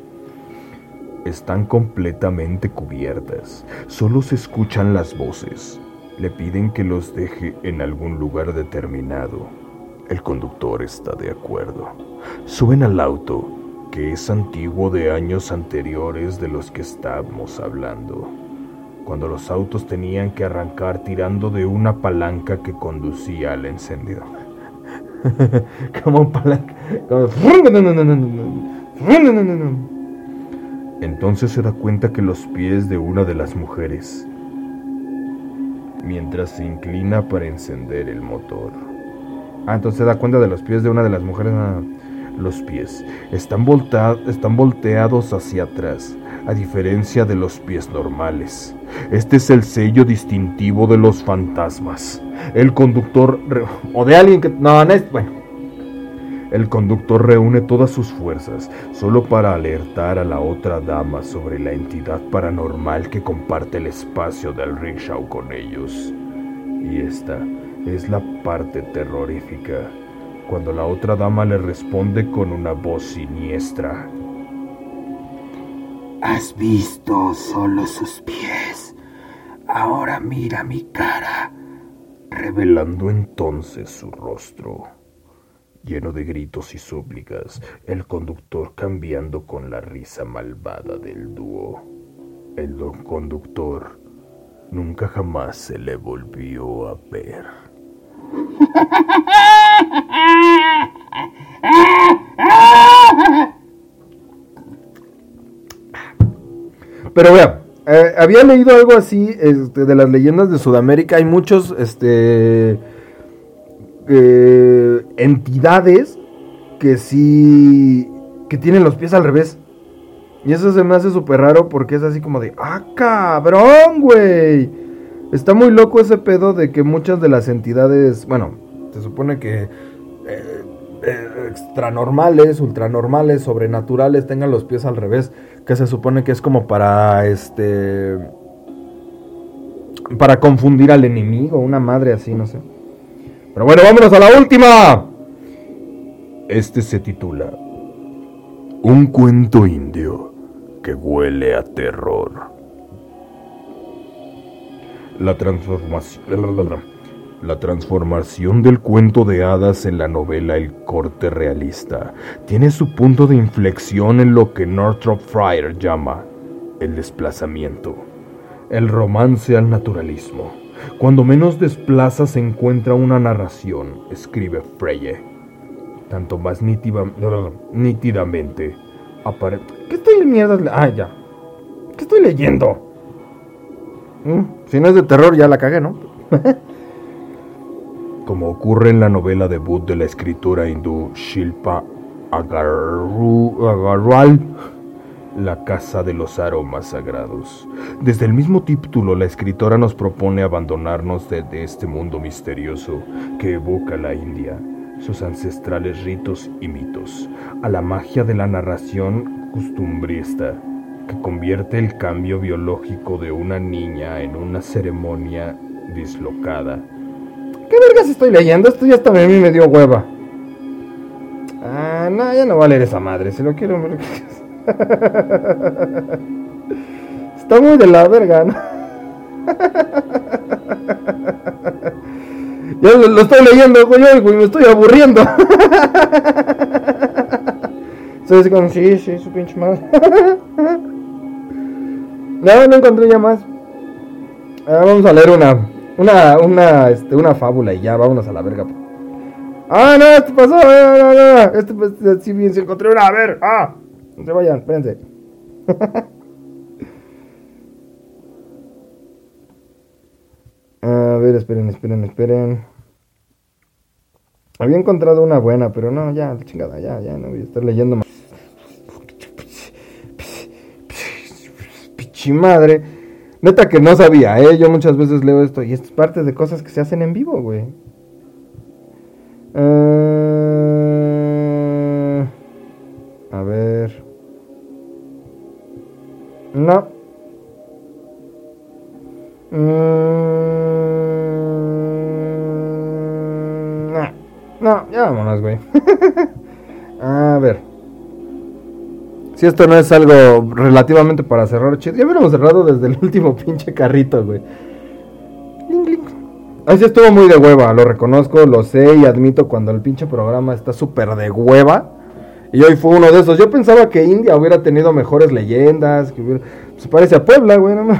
Están completamente cubiertas, solo se escuchan las voces. Le piden que los deje en algún lugar determinado. El conductor está de acuerdo. Suben al auto, que es antiguo de años anteriores de los que estamos hablando cuando los autos tenían que arrancar tirando de una palanca que conducía al encendido. (laughs) como palanca. Entonces se da cuenta que los pies de una de las mujeres, mientras se inclina para encender el motor. Ah, entonces se da cuenta de los pies de una de las mujeres. Los pies están, están volteados hacia atrás, a diferencia de los pies normales. Este es el sello distintivo de los fantasmas. El conductor... O de alguien que... No, no es... Bueno. El conductor reúne todas sus fuerzas solo para alertar a la otra dama sobre la entidad paranormal que comparte el espacio del rickshaw con ellos. Y esta es la parte terrorífica, cuando la otra dama le responde con una voz siniestra. Has visto solo sus pies. Ahora mira mi cara. Revelando entonces su rostro. Lleno de gritos y súplicas, el conductor cambiando con la risa malvada del dúo. El don conductor nunca jamás se le volvió a ver. Pero vea, eh, había leído algo así este, de las leyendas de Sudamérica. Hay muchos este, eh, entidades que sí que tienen los pies al revés. Y eso se me hace súper raro porque es así como de, ah, cabrón, güey. Está muy loco ese pedo de que muchas de las entidades, bueno, se supone que eh, extranormales, ultranormales, sobrenaturales tengan los pies al revés que se supone que es como para este para confundir al enemigo, una madre así, no sé. Pero bueno, vámonos a la última. Este se titula Un cuento indio que huele a terror. La transformación la transformación del cuento de hadas en la novela El corte realista tiene su punto de inflexión en lo que Northrop Fryer llama el desplazamiento, el romance al naturalismo. Cuando menos desplaza se encuentra una narración, escribe Freye, tanto más nítidamente apare... ¿Qué estoy mierda? Ah, ya. ¿Qué estoy leyendo? Mm, si no es de terror, ya la cagué, ¿no? (laughs) Como ocurre en la novela debut de la escritora hindú Shilpa Agarwal, La Casa de los Aromas Sagrados. Desde el mismo título, la escritora nos propone abandonarnos de, de este mundo misterioso que evoca la India, sus ancestrales ritos y mitos, a la magia de la narración costumbrista, que convierte el cambio biológico de una niña en una ceremonia dislocada. ¿Qué vergas estoy leyendo? Esto ya hasta a mí me dio hueva. Ah, no, ya no va a leer esa madre. Si lo quiero. me (laughs) Está muy de la verga, ¿no? (laughs) Ya lo, lo estoy leyendo, güey, güey, me estoy aburriendo. (laughs) Así como, sí, sí, su pinche madre. (laughs) No, no encontré ya más. Ah, vamos a leer una, una, una, este, una fábula y ya, vámonos a la verga. Ah, no, esto pasó, no, no, no, este, pues, sí, bien, se encontré una, a ver, ah, no se vayan, espérense. (laughs) A ver, esperen, esperen, esperen. Había encontrado una buena, pero no, ya, chingada, ya, ya, no voy a estar leyendo más. Pichi madre. Neta que no sabía, ¿eh? Yo muchas veces leo esto y esto es parte de cosas que se hacen en vivo, güey. Eh, a ver. No. Mm, nah. No, ya vámonos, güey. (laughs) a ver. Si esto no es algo relativamente para cerrar, chido. Ya hubiéramos cerrado desde el (laughs) último pinche carrito, güey. Así estuvo muy de hueva, lo reconozco, lo sé y admito cuando el pinche programa está súper de hueva. Y hoy fue uno de esos. Yo pensaba que India hubiera tenido mejores leyendas. Que hubiera... Se parece a Puebla, güey. No. (laughs)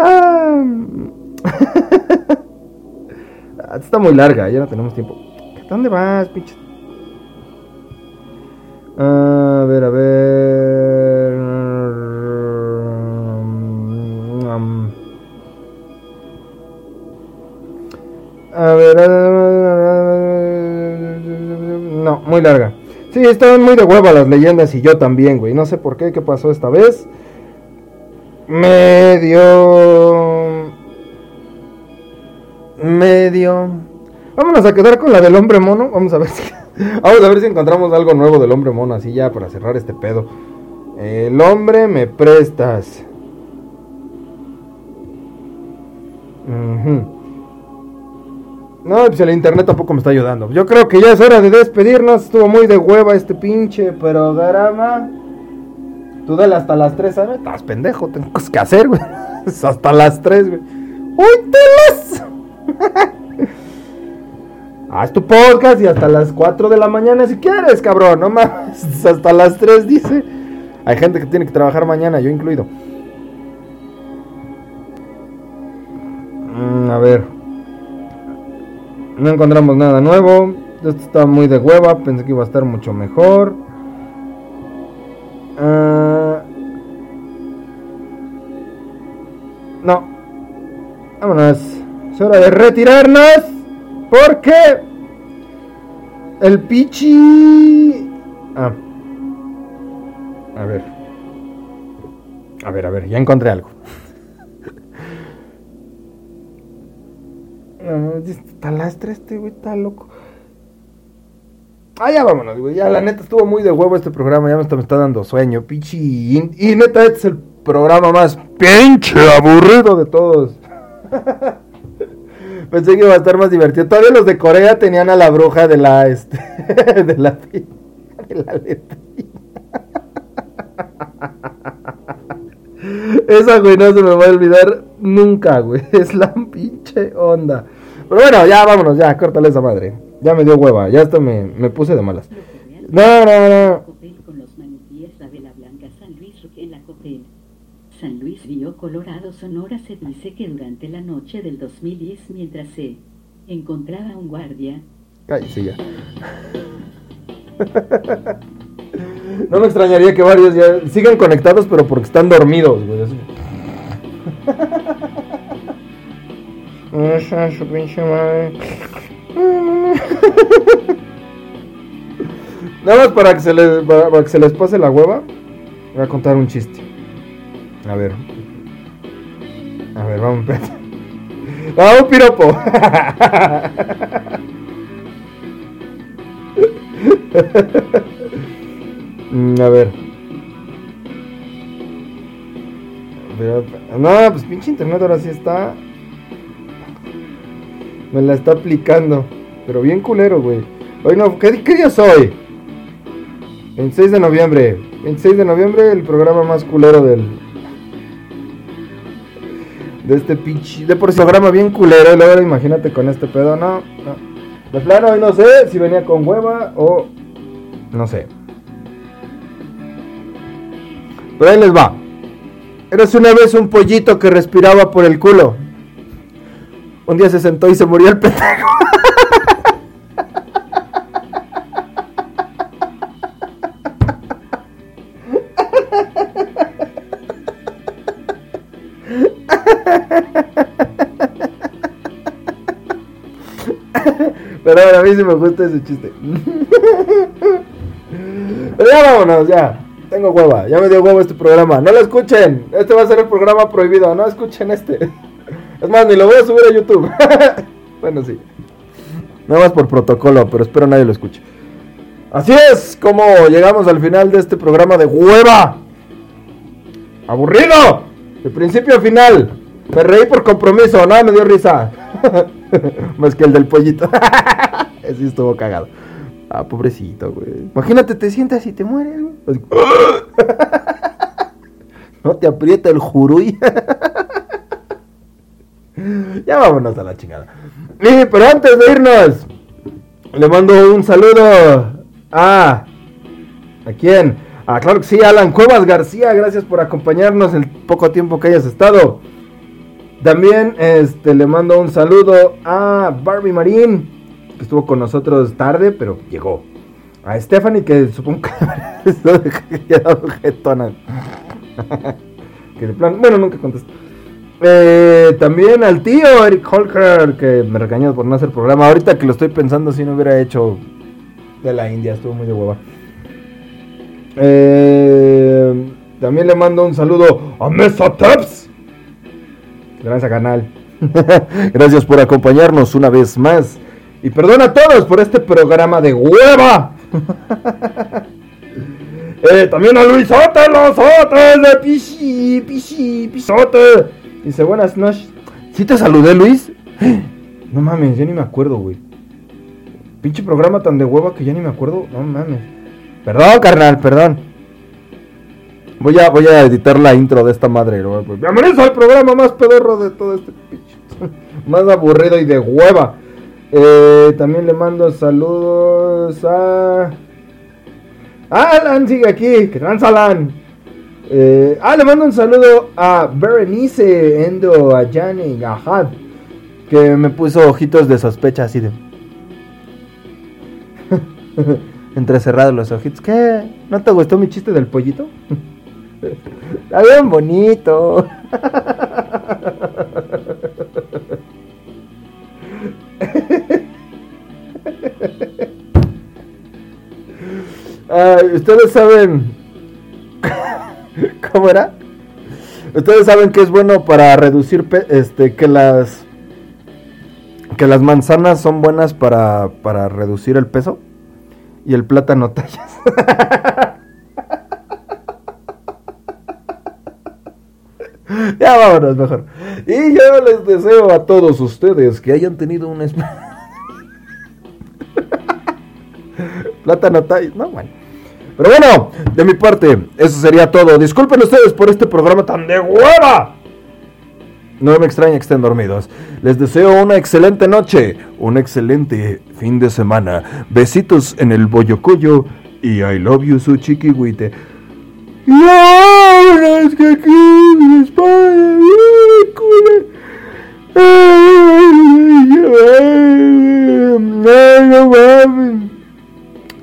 Ah, (laughs) Está muy larga, ya no tenemos tiempo. ¿Dónde vas, pinche? A ver, a ver. Mm, A ver. No, muy larga. Sí, estaban muy de hueva las leyendas y yo también, güey. No sé por qué, qué pasó esta vez. Medio. Medio. Vámonos a quedar con la del hombre mono. Vamos a ver si. (laughs) Vamos a ver si encontramos algo nuevo del hombre mono. Así ya para cerrar este pedo. El hombre me prestas. No, pues el internet tampoco me está ayudando. Yo creo que ya es hora de despedirnos. Estuvo muy de hueva este pinche programa. Tú dale hasta las 3, ¿sabes? Estás pendejo, tengo cosas que hacer, güey. (laughs) Hasta las 3, güey. ¡Uy, telas! (laughs) Haz tu podcast y hasta las 4 de la mañana si quieres, cabrón. No mames. (laughs) Hasta las 3 dice. Hay gente que tiene que trabajar mañana, yo incluido. Mm, a ver. No encontramos nada nuevo. Esto está muy de hueva. Pensé que iba a estar mucho mejor. Ah, no. Vámonos. Es hora de retirarnos. Porque el pichi. Ah. A ver. A ver, a ver, ya encontré algo. No, (laughs) Está lastre este, güey, está loco. Ah, ya vámonos, güey. Ya la neta estuvo muy de huevo este programa. Ya me está, me está dando sueño, pichi. Y, y neta, este es el programa más pinche aburrido de todos. (laughs) Pensé que iba a estar más divertido. Todavía los de Corea tenían a la bruja de la este (laughs) de la de la letrina. Esa güey no se me va a olvidar nunca, güey. (laughs) Es la pinche onda. Pero bueno, ya vámonos, ya, córtale esa madre. Ya me dio hueva, ya esto me, me puse de malas. No, no, no. San Luis Río Colorado, Sonora se dice que durante la noche del 2010 mientras se encontraba un guardia Cállese ya. (laughs) No me extrañaría que varios ya sigan conectados, pero porque están dormidos, güey. así. Esa, su pinche madre. Nada más para que se les para, para que se les pase la hueva, voy a contar un chiste. A ver. A ver, vamos, espérate. (laughs) Un piropo. (laughs) Mm, a ver. No, pues pinche internet ahora sí está. Me la está aplicando. Pero bien culero, güey. Hoy no, ¿qué, día es hoy? 26 de noviembre. 26 de noviembre, el programa más culero del. De este pinche. De por sí, programa bien culero. Y luego imagínate con este pedo, no. no. De plano, hoy no sé si venía con hueva o. No sé. Pero ahí les va. Eres una vez un pollito que respiraba por el culo. Un día se sentó y se murió el pendejo. (laughs) Pero bueno, a mí sí me gusta ese chiste. Pero ya vámonos, ya. Tengo hueva, ya me dio huevo este programa. No lo escuchen. Este va a ser el programa prohibido. No escuchen este. Es más, ni lo voy a subir a YouTube. (laughs) bueno, sí. Nada más por protocolo, pero espero nadie lo escuche. Así es como llegamos al final de este programa de hueva. Aburrido. De principio a final. Me reí por compromiso, nada me dio risa. (laughs) Más que el del pollito. (laughs) Ese estuvo cagado. Ah, pobrecito, güey. Imagínate, te sientas y te mueres, güey. (laughs) No te aprieta el juruy. ya vámonos a la chingada. Y, pero antes de irnos, le mando un saludo a. ¿A quién? Ah, claro que sí, Alan Cuevas García. Gracias por acompañarnos el poco tiempo que hayas estado. También este, le mando un saludo a Barbie Marín, que estuvo con nosotros tarde, pero llegó. A Stephanie, que supongo que (laughs) quedado jetona. (laughs) que de plan, bueno, nunca contestó. Eh, también al tío Eric Holker, que me regañó por no hacer programa. Ahorita que lo estoy pensando, si no hubiera hecho de la India, estuvo muy de hueva. Eh, también le mando un saludo a Mesa Taps. Gracias, canal. (laughs) Gracias por acompañarnos una vez más. Y perdona a todos por este programa de hueva. (laughs) Eh, también a Luis Sote, los Sotes de Pichi, Pichi, Pisote. Dice, buenas noches. ¿Sí te saludé, Luis? (gasps) No mames, ya ni me acuerdo, güey. Pinche programa tan de hueva que ya ni me acuerdo. No mames. Perdón, carnal, perdón. Voy a, voy a editar la intro de esta madre. ¿no? Pues, Bienvenidos al programa más pedorro de todo este pinche. (laughs) más aburrido y de hueva. Eh, también le mando saludos a. Alan sigue aquí. Que trans Alan. Eh, ah, le mando un saludo a Berenice Endo Ayane Gajad. Que me puso ojitos de sospecha así de. (laughs) Entrecerrados los ojitos. ¿Qué? ¿No te gustó mi chiste del pollito? (laughs) (laughs) Está bien bonito. (laughs) Ustedes saben. (laughs) ¿Cómo era? Ustedes saben que es bueno para reducir este que las que las manzanas son buenas para, para reducir el peso y el plátano tallas. Vámonos mejor. Y yo les deseo a todos ustedes que hayan tenido un (laughs) plátano. No, bueno. Pero bueno, de mi parte, eso sería todo. Disculpen ustedes por este programa tan de hueva. No me extraña que estén dormidos. Les deseo una excelente noche, un excelente fin de semana. Besitos en el boyocoyo y I love you, su chiquihuite. Y que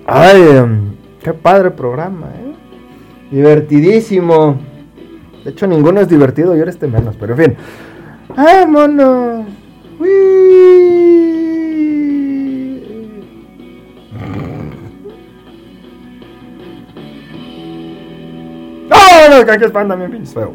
Ay, em, qué padre programa, ¿eh? Divertidísimo. De hecho, ninguno es divertido y ahora este menos, pero en fin. ¡Ay, mono! ¡Oh, ¡Que es pan también, pinche feo!